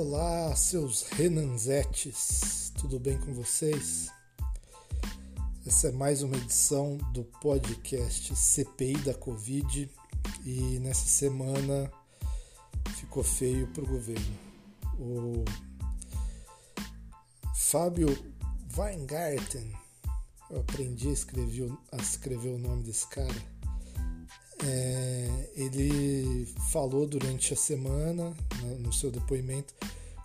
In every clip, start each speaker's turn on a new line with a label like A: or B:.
A: Olá, seus Renanzetes, tudo bem com vocês? Essa é mais uma edição do podcast CPI da Covid e nessa semana ficou feio para o governo. O Fábio Weingarten, eu aprendi a escrever, a escrever o nome desse cara é, ele falou durante a semana, no seu depoimento,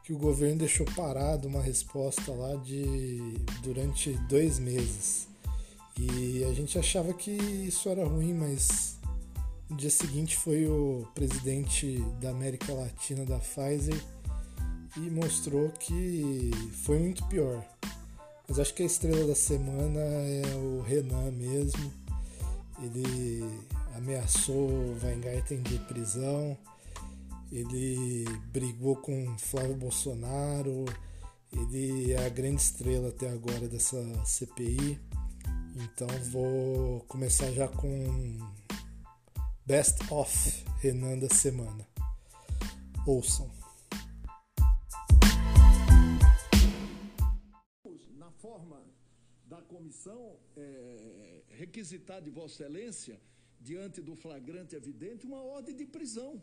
A: que o governo deixou parado uma resposta lá de durante dois meses. E a gente achava que isso era ruim, mas no dia seguinte foi o presidente da América Latina da Pfizer e mostrou que foi muito pior. Mas acho que a estrela da semana é o Renan mesmo. Ele ameaçou Weingarten de prisão, ele brigou com Flávio Bolsonaro, ele é a grande estrela até agora dessa CPI. Então vou começar já com Best of Renan da semana. Ouçam.
B: Na forma da comissão é, requisitar de Vossa Excelência diante do flagrante evidente, uma ordem de prisão.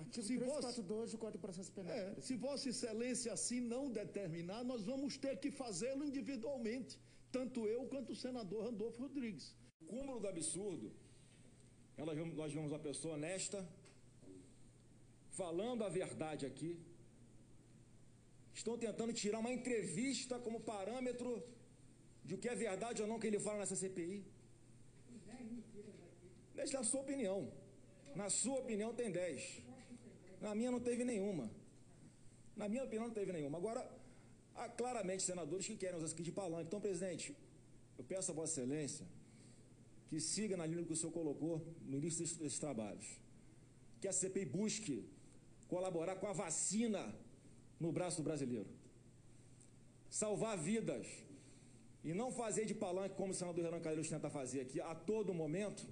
C: Artigo 342 do Código de Processo Penal.
B: É, se Vossa Excelência assim não determinar, nós vamos ter que fazê-lo individualmente, tanto eu quanto o senador Randolfo Rodrigues.
D: O cúmulo do absurdo, nós vemos uma pessoa honesta, falando a verdade aqui, estão tentando tirar uma entrevista como parâmetro de o que é verdade ou não que ele fala nessa CPI. Deixa a sua opinião. Na sua opinião tem 10. Na minha não teve nenhuma. Na minha opinião não teve nenhuma. Agora, há claramente senadores que querem usar isso aqui de palanque. Então, presidente, eu peço a Vossa Excelência que siga na linha que o senhor colocou no início desses, trabalhos. Que a CPI busque colaborar com a vacina no braço do brasileiro. Salvar vidas. E não fazer de palanque como o senador Renan Calheiros tenta fazer aqui a todo momento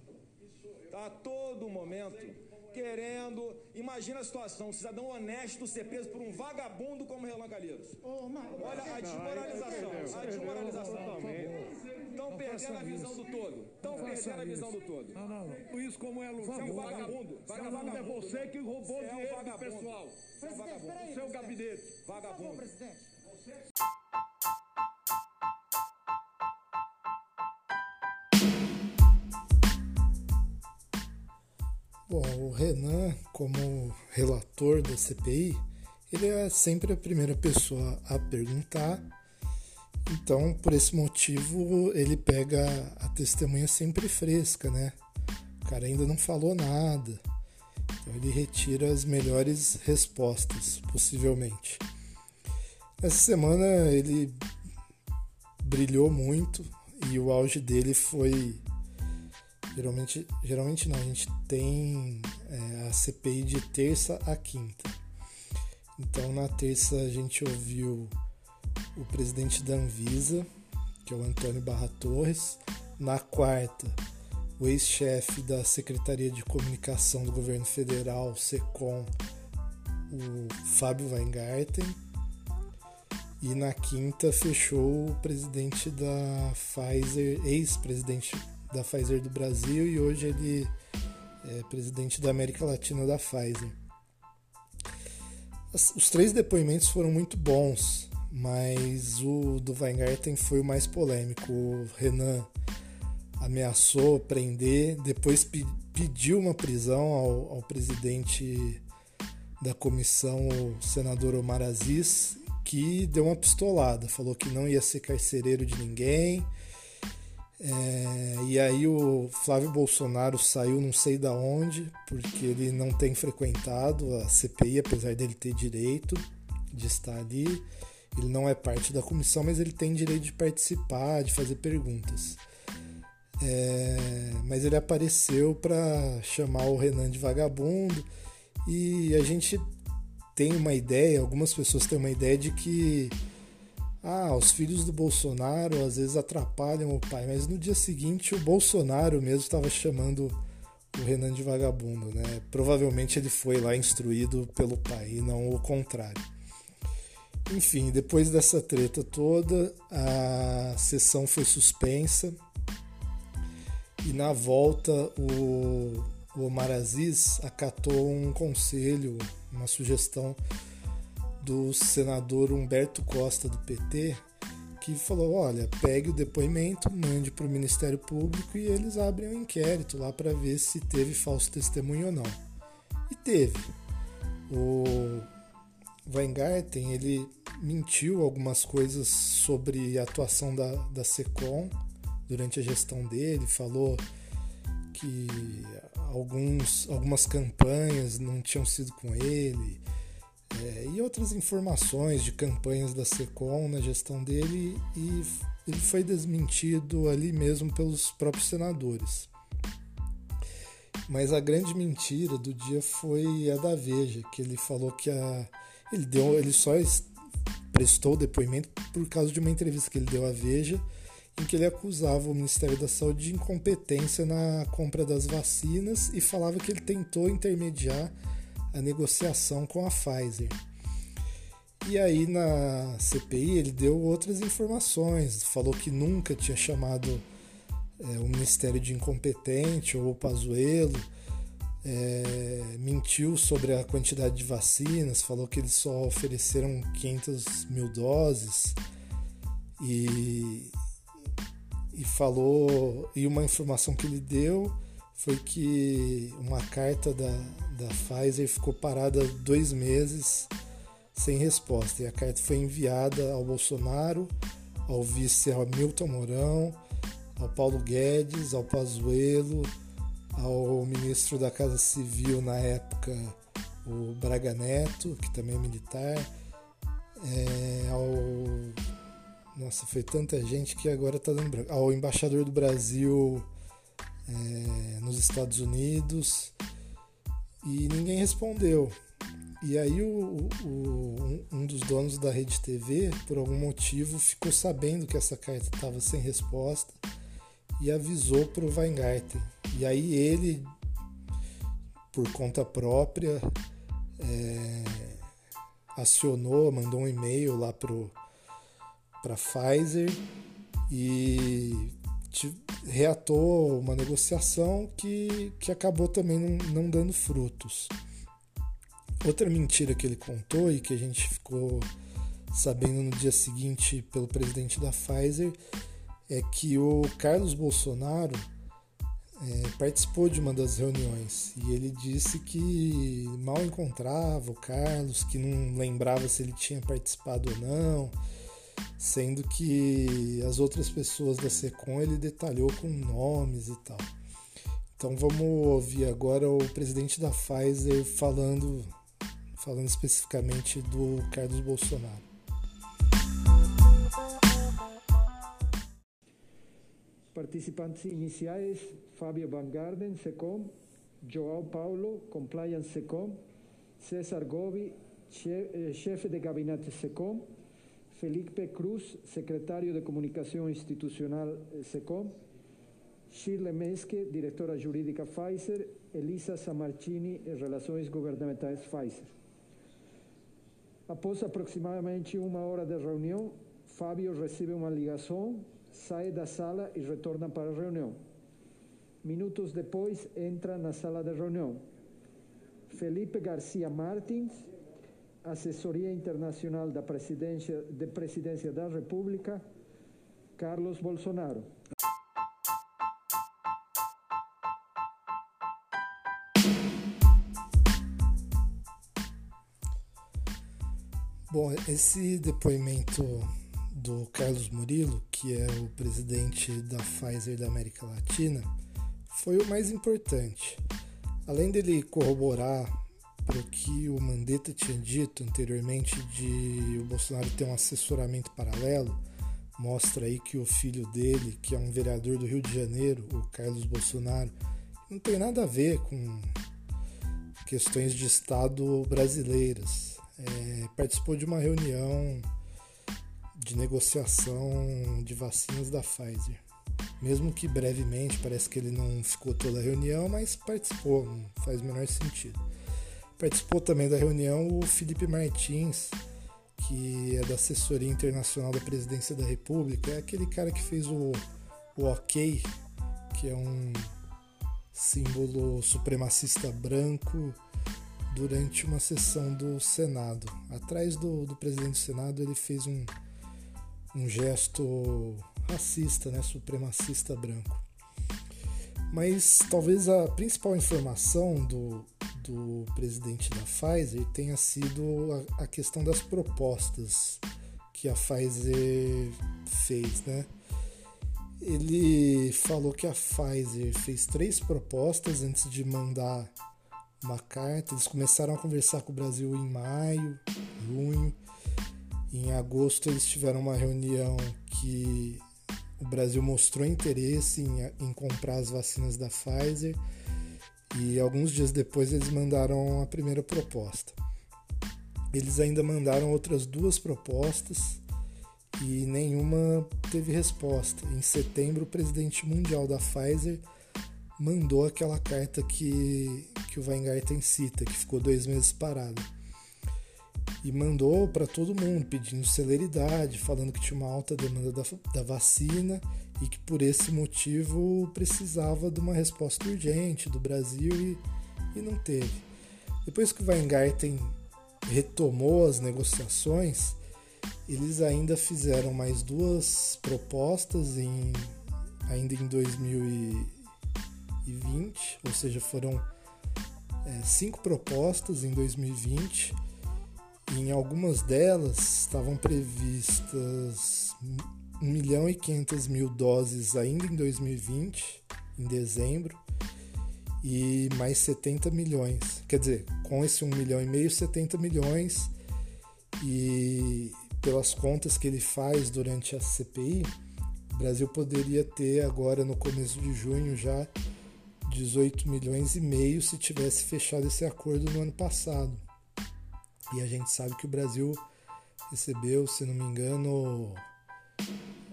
D: a todo momento querendo. Imagina a situação: um cidadão honesto ser preso por um vagabundo como Relan Calheiros. Olha a desmoralização. A desmoralização. Estão perdendo a visão do todo. Estão perdendo a visão do todo.
B: Não, não, não. Isso como é Você
D: é um vagabundo.
B: Vagabundo é você que roubou
D: é
B: dinheiro do pessoal.
D: É.
B: Seu gabinete.
D: Vagabundo.
C: presidente.
A: Bom, o Renan, como relator da CPI, ele é sempre a primeira pessoa a perguntar. Então, por esse motivo, ele pega a testemunha sempre fresca, né? O cara ainda não falou nada. Então, ele retira as melhores respostas, possivelmente. Essa semana ele brilhou muito e o auge dele foi Geralmente, geralmente não, a gente tem é, a CPI de terça a quinta. Então na terça a gente ouviu o presidente da Anvisa, que é o Antônio Barra Torres. Na quarta, o ex-chefe da Secretaria de Comunicação do Governo Federal, SECOM, o Fábio Weingarten. E na quinta fechou o presidente da Pfizer, ex-presidente da Pfizer do Brasil e hoje ele é presidente da América Latina da Pfizer. Os três depoimentos foram muito bons, mas o do Weingarten foi o mais polêmico. O Renan ameaçou prender, depois pediu uma prisão ao, ao presidente da comissão, o senador Omar Aziz, que deu uma pistolada, falou que não ia ser carcereiro de ninguém, é, e aí o Flávio Bolsonaro saiu não sei da onde, porque ele não tem frequentado a CPI, apesar dele ter direito de estar ali. Ele não é parte da comissão, mas ele tem direito de participar, de fazer perguntas. É, mas ele apareceu para chamar o Renan de vagabundo e a gente tem uma ideia, algumas pessoas têm uma ideia de que ah, os filhos do Bolsonaro às vezes atrapalham o pai, mas no dia seguinte o Bolsonaro mesmo estava chamando o Renan de vagabundo, né? Provavelmente ele foi lá instruído pelo pai e não o contrário. Enfim, depois dessa treta toda, a sessão foi suspensa e na volta o, o Omar Aziz acatou um conselho, uma sugestão do senador Humberto Costa do PT, que falou: olha, pegue o depoimento, mande para o Ministério Público e eles abrem um inquérito lá para ver se teve falso testemunho ou não. E teve. O Weingarten ele mentiu algumas coisas sobre a atuação da, da SECOM durante a gestão dele, falou que alguns, algumas campanhas não tinham sido com ele, é, e outras informações de campanhas da SECOM na gestão dele e ele foi desmentido ali mesmo pelos próprios senadores. Mas a grande mentira do dia foi a da Veja, que ele falou que a ele deu ele só prestou depoimento por causa de uma entrevista que ele deu à Veja em que ele acusava o Ministério da Saúde de incompetência na compra das vacinas e falava que ele tentou intermediar a negociação com a Pfizer. E aí na CPI ele deu outras informações, falou que nunca tinha chamado é, o Ministério de incompetente ou o Pazuello, é, mentiu sobre a quantidade de vacinas, falou que eles só ofereceram 500 mil doses e, e falou e uma informação que ele deu foi que uma carta da, da Pfizer ficou parada dois meses sem resposta. E a carta foi enviada ao Bolsonaro, ao vice Hamilton Mourão, ao Paulo Guedes, ao Pazuello, ao ministro da Casa Civil na época, o Braga Neto, que também é militar, é, ao. Nossa, foi tanta gente que agora está dando. Ao embaixador do Brasil é, nos Estados Unidos e ninguém respondeu. E aí o, o, um dos donos da rede TV, por algum motivo, ficou sabendo que essa carta estava sem resposta e avisou para o Weingarten. E aí ele, por conta própria, é, acionou, mandou um e-mail lá para Pfizer e reatou uma negociação que, que acabou também não, não dando frutos. Outra mentira que ele contou e que a gente ficou sabendo no dia seguinte pelo presidente da Pfizer é que o Carlos Bolsonaro é, participou de uma das reuniões e ele disse que mal encontrava o Carlos, que não lembrava se ele tinha participado ou não sendo que as outras pessoas da SECOM ele detalhou com nomes e tal. Então vamos ouvir agora o presidente da Pfizer falando, falando especificamente do Carlos Bolsonaro.
E: Participantes iniciais: Fábio Van Garden, SECOM, João Paulo, Compliance SECOM, César Gobi, eh, chefe de gabinete SECOM, Felipe Cruz, secretario de Comunicación Institucional SECOM, Shirley Meske, directora jurídica Pfizer, Elisa Samarchini, Relações Governamentais Pfizer. Após aproximadamente uma hora de reunião, Fábio recebe uma ligação, sai da sala e retorna para a reunião. Minutos depois, entra na sala de reunião. Felipe Garcia Martins, Assessoria Internacional da Presidência, de Presidência da República, Carlos Bolsonaro.
A: Bom, esse depoimento do Carlos Murilo, que é o presidente da Pfizer da América Latina, foi o mais importante. Além dele corroborar para o que o Mandetta tinha dito anteriormente de o Bolsonaro ter um assessoramento paralelo, mostra aí que o filho dele, que é um vereador do Rio de Janeiro, o Carlos Bolsonaro, não tem nada a ver com questões de Estado brasileiras. É, participou de uma reunião de negociação de vacinas da Pfizer. mesmo que brevemente, parece que ele não ficou toda a reunião, mas participou, não faz o menor sentido. Participou também da reunião o Felipe Martins, que é da assessoria internacional da presidência da República, é aquele cara que fez o, o OK, que é um símbolo supremacista branco durante uma sessão do Senado. Atrás do, do presidente do Senado, ele fez um, um gesto racista, né, supremacista branco. Mas talvez a principal informação do, do presidente da Pfizer tenha sido a, a questão das propostas que a Pfizer fez, né? Ele falou que a Pfizer fez três propostas antes de mandar uma carta. Eles começaram a conversar com o Brasil em maio, junho. Em agosto eles tiveram uma reunião que o Brasil mostrou interesse em, em comprar as vacinas da Pfizer e alguns dias depois eles mandaram a primeira proposta. Eles ainda mandaram outras duas propostas e nenhuma teve resposta. Em setembro, o presidente mundial da Pfizer mandou aquela carta que, que o Weingarten cita, que ficou dois meses parada e mandou para todo mundo pedindo celeridade, falando que tinha uma alta demanda da, da vacina e que por esse motivo precisava de uma resposta urgente do Brasil e, e não teve. Depois que o Weingarten retomou as negociações, eles ainda fizeram mais duas propostas em, ainda em 2020, ou seja, foram é, cinco propostas em 2020 em algumas delas estavam previstas 1 milhão e 500 mil doses ainda em 2020, em dezembro, e mais 70 milhões. Quer dizer, com esse 1 milhão e meio, 70 milhões. E pelas contas que ele faz durante a CPI, o Brasil poderia ter agora no começo de junho já 18 milhões e meio se tivesse fechado esse acordo no ano passado. E a gente sabe que o Brasil recebeu, se não me engano,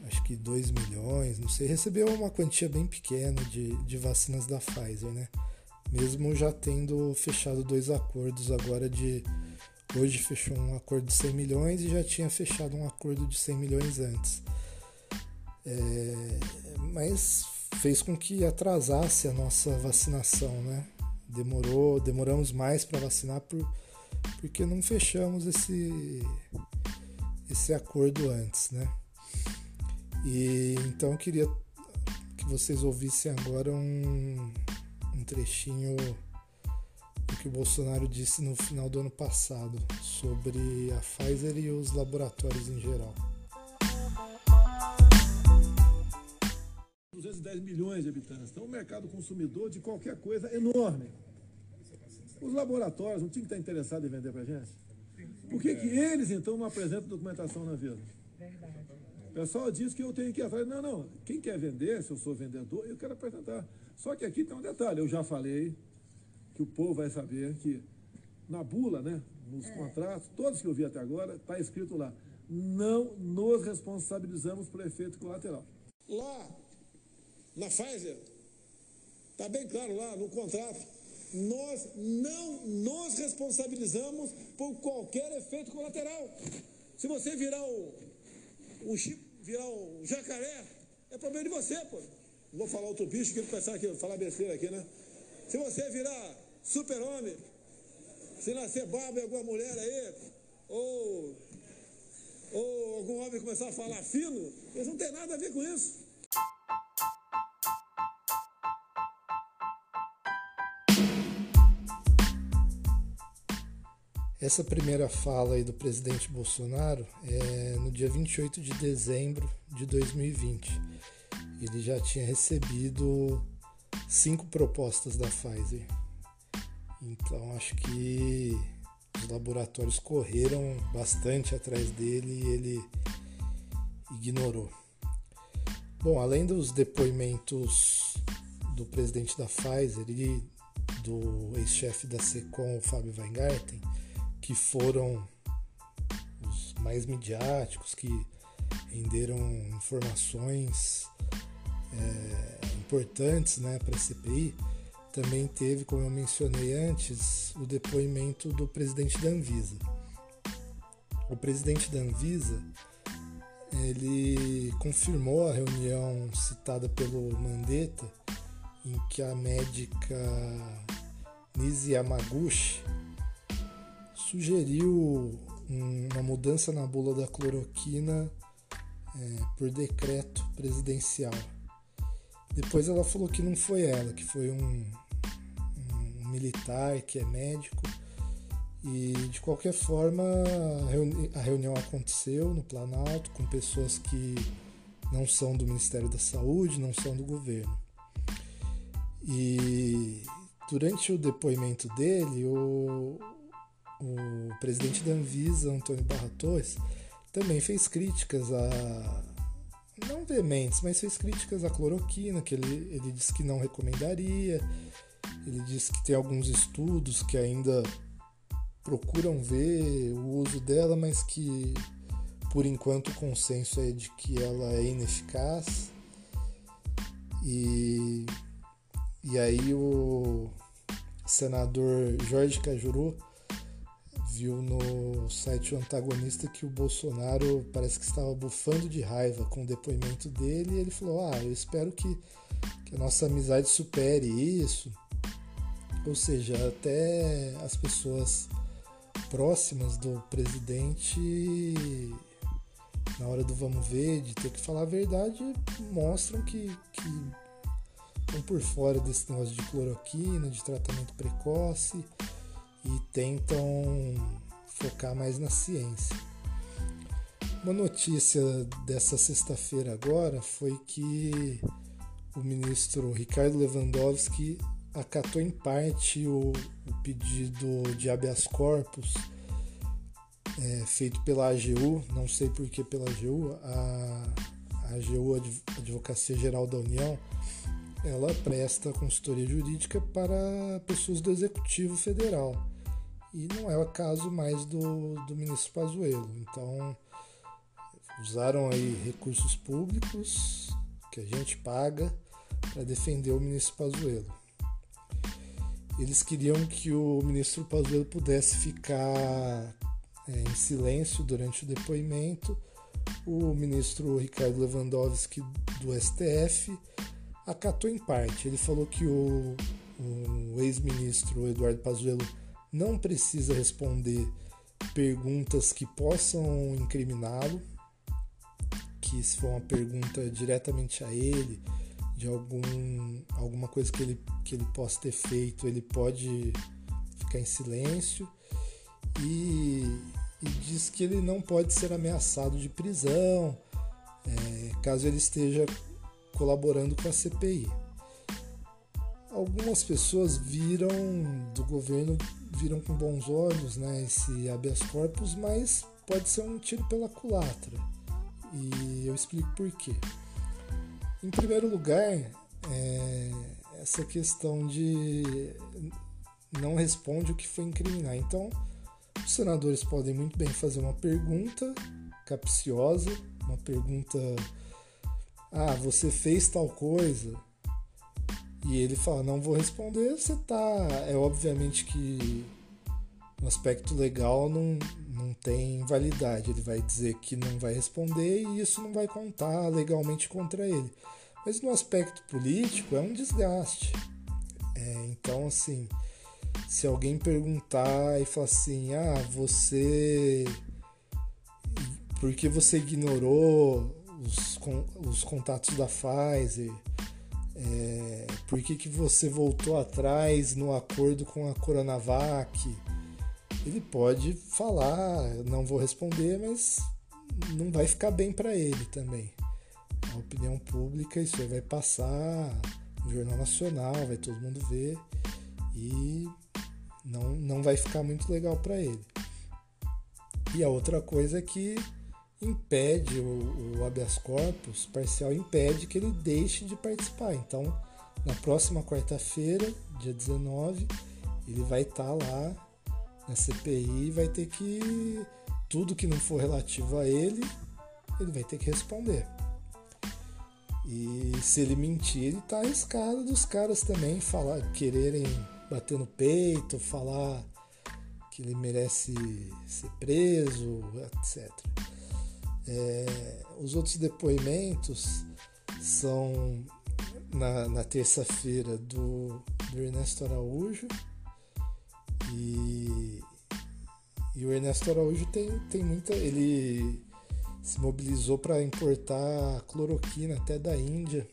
A: acho que 2 milhões, não sei, recebeu uma quantia bem pequena de, de vacinas da Pfizer, né? Mesmo já tendo fechado dois acordos agora de. Hoje fechou um acordo de 100 milhões e já tinha fechado um acordo de 100 milhões antes. É, mas fez com que atrasasse a nossa vacinação, né? Demorou, demoramos mais para vacinar por porque não fechamos esse, esse acordo antes, né? E então eu queria que vocês ouvissem agora um, um trechinho do que o Bolsonaro disse no final do ano passado sobre a Pfizer e os laboratórios em geral.
B: 210 milhões de habitantes. Então, o mercado consumidor de qualquer coisa é enorme. Os laboratórios não tinham que estar interessados em vender para a gente? Por que, que eles, então, não apresentam documentação na vida? Verdade. O pessoal diz que eu tenho que ir atrás. Não, não. Quem quer vender, se eu sou vendedor, eu quero apresentar. Só que aqui tem um detalhe. Eu já falei que o povo vai saber que na bula, né, nos é. contratos, todos que eu vi até agora, está escrito lá, não nos responsabilizamos por efeito colateral. Lá, na Pfizer, está bem claro lá no contrato, nós não nos responsabilizamos por qualquer efeito colateral. Se você virar o, o chip, virar o jacaré, é problema de você, pô. Vou falar outro bicho que ele pensar aqui, falar besteira aqui, né? Se você virar super-homem, se nascer barba em alguma mulher aí, ou, ou algum homem começar a falar fino, eles não tem nada a ver com isso.
A: Essa primeira fala aí do presidente Bolsonaro é no dia 28 de dezembro de 2020. Ele já tinha recebido cinco propostas da Pfizer. Então acho que os laboratórios correram bastante atrás dele e ele ignorou. Bom, além dos depoimentos do presidente da Pfizer e do ex-chefe da SECOM, Fábio Weingarten, que foram os mais midiáticos, que renderam informações é, importantes né, para a CPI, também teve, como eu mencionei antes, o depoimento do presidente da Anvisa. O presidente da Anvisa ele confirmou a reunião citada pelo Mandetta, em que a médica Nisi Yamaguchi sugeriu uma mudança na bula da cloroquina é, por decreto presidencial. Depois ela falou que não foi ela, que foi um, um militar que é médico. E de qualquer forma, a, a reunião aconteceu no Planalto com pessoas que não são do Ministério da Saúde, não são do governo. E durante o depoimento dele, o, o presidente da Anvisa, Antônio Barra Torres, também fez críticas a. não veementes, mas fez críticas à cloroquina, que ele, ele disse que não recomendaria. Ele disse que tem alguns estudos que ainda procuram ver o uso dela, mas que por enquanto o consenso é de que ela é ineficaz. E, e aí o senador Jorge Cajuru viu no site o antagonista que o Bolsonaro parece que estava bufando de raiva com o depoimento dele e ele falou: Ah, eu espero que, que a nossa amizade supere isso. Ou seja, até as pessoas próximas do presidente, na hora do vamos ver, de ter que falar a verdade, mostram que, que estão por fora desse negócio de cloroquina, de tratamento precoce e tentam focar mais na ciência. Uma notícia dessa sexta-feira agora foi que o ministro Ricardo Lewandowski acatou em parte o, pedido de habeas corpus é, feito pela AGU, não sei por que pela AGU, a, a AGU, Advocacia Geral da União, ela presta consultoria jurídica para pessoas do Executivo Federal. E não é o caso mais do, do ministro Pazuello. Então, usaram aí recursos públicos que a gente paga para defender o ministro Pazuello. Eles queriam que o ministro Pazuello pudesse ficar é, em silêncio durante o depoimento. O ministro Ricardo Lewandowski do STF acatou em parte. Ele falou que o, o ex-ministro Eduardo Pazuello não precisa responder perguntas que possam incriminá-lo, que se for uma pergunta diretamente a ele, de algum, alguma coisa que ele, que ele possa ter feito, ele pode ficar em silêncio e, e diz que ele não pode ser ameaçado de prisão é, caso ele esteja colaborando com a CPI. Algumas pessoas viram do governo viram com bons olhos né, esse habeas corpus, mas pode ser um tiro pela culatra. E eu explico por quê. Em primeiro lugar, é, essa questão de não responde o que foi incriminar. Então, os senadores podem muito bem fazer uma pergunta capciosa, uma pergunta ah, você fez tal coisa, e ele fala, não vou responder, você tá. É obviamente que no aspecto legal não, não tem validade. Ele vai dizer que não vai responder e isso não vai contar legalmente contra ele. Mas no aspecto político é um desgaste. É, então, assim, se alguém perguntar e falar assim, ah, você. Por que você ignorou os, os contatos da Pfizer? É, por que, que você voltou atrás no acordo com a Coronavac? Ele pode falar, não vou responder, mas não vai ficar bem para ele também. A opinião pública, isso aí vai passar no Jornal Nacional, vai todo mundo ver e não, não vai ficar muito legal para ele. E a outra coisa é que impede o, o habeas corpus parcial impede que ele deixe de participar. Então, na próxima quarta-feira, dia 19, ele vai estar tá lá na CPI e vai ter que tudo que não for relativo a ele, ele vai ter que responder. E se ele mentir, ele tá arriscado dos caras também falar, quererem bater no peito, falar que ele merece ser preso, etc. É, os outros depoimentos são na, na terça-feira do, do, Ernesto Araújo e, e, o Ernesto Araújo tem, tem muita. ele se mobilizou para importar cloroquina até da Índia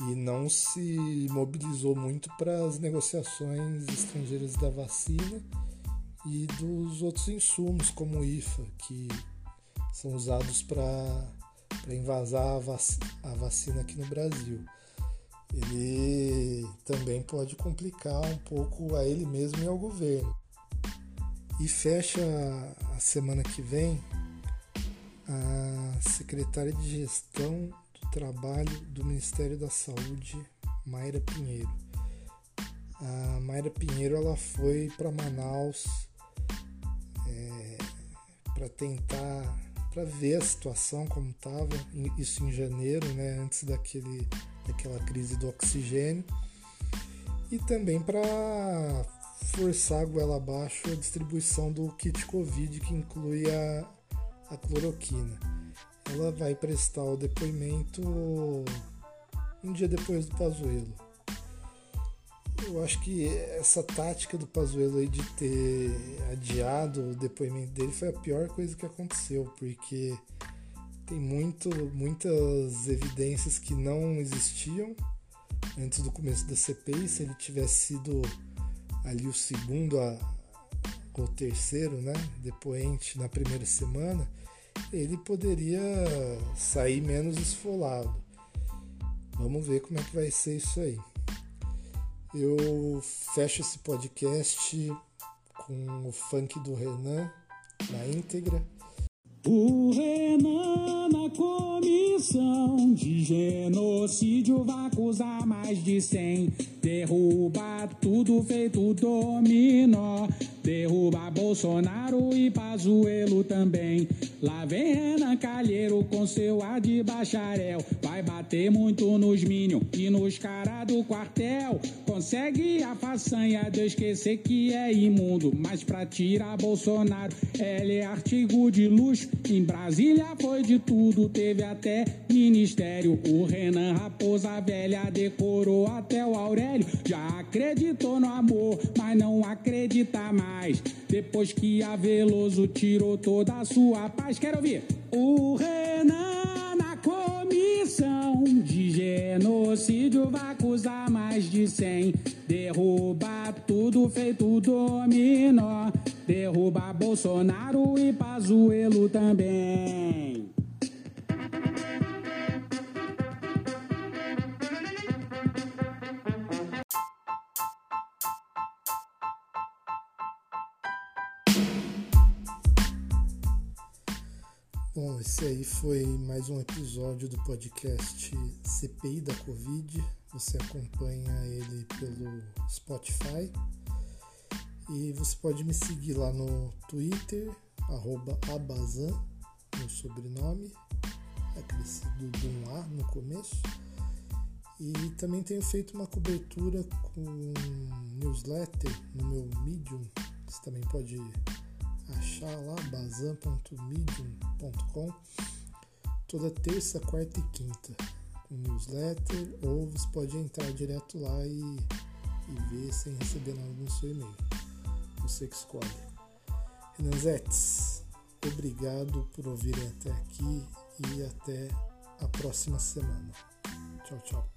A: e não se mobilizou muito para as negociações estrangeiras da vacina e dos outros insumos como o IFA que são usados para invasar a, vac a vacina aqui no Brasil. Ele também pode complicar um pouco a ele mesmo e ao governo. E fecha a semana que vem a secretária de Gestão do Trabalho do Ministério da Saúde, Mayra Pinheiro. A Mayra Pinheiro ela foi para Manaus é, para tentar para ver a situação como estava, isso em janeiro, né, antes daquele, daquela crise do oxigênio, e também para forçar a goela abaixo a distribuição do kit Covid, que inclui a, a cloroquina. Ela vai prestar o depoimento um dia depois do Pazuello. Eu acho que essa tática do Pazuello aí de ter adiado o depoimento dele foi a pior coisa que aconteceu, porque tem muito, muitas evidências que não existiam antes do começo da CPI. Se ele tivesse sido ali o segundo a, ou terceiro, né, depoente na primeira semana, ele poderia sair menos esfolado. Vamos ver como é que vai ser isso aí. Eu fecho esse podcast com o funk do Renan na íntegra.
F: O Renan na comissão de genocídio vai acusar mais de cem. Derruba tudo feito dominó. Derruba Bolsonaro e Pazuelo também. Lá vem Renan Calheiro com seu ar de bacharel. Vai bater muito nos Minion e nos caras do quartel. Consegue a façanha de esquecer que é imundo. Mas pra tirar Bolsonaro, ele é artigo de luxo. Em Brasília foi de tudo, teve até ministério. O Renan Raposa Velha decorou até o Aurélio. Já acreditou no amor, mas não acredita mais. Depois que a Veloso tirou toda a sua paz. Quero ouvir. O Renan na comissão de genocídio vai acusar mais de cem. Derruba tudo feito dominó. Derruba Bolsonaro e Pazuelo também.
A: Bom, esse aí foi mais um episódio do podcast CPI da Covid. Você acompanha ele pelo Spotify e você pode me seguir lá no Twitter, Abazan, meu sobrenome, acrescido de um A no começo. E também tenho feito uma cobertura com newsletter no meu Medium, você também pode achar lá, bazan.medium.com, toda terça, quarta e quinta, com newsletter, ou você pode entrar direto lá e, e ver sem receber nada no seu e-mail você que escolhe. Renanzetes, obrigado por ouvirem até aqui e até a próxima semana. Tchau, tchau.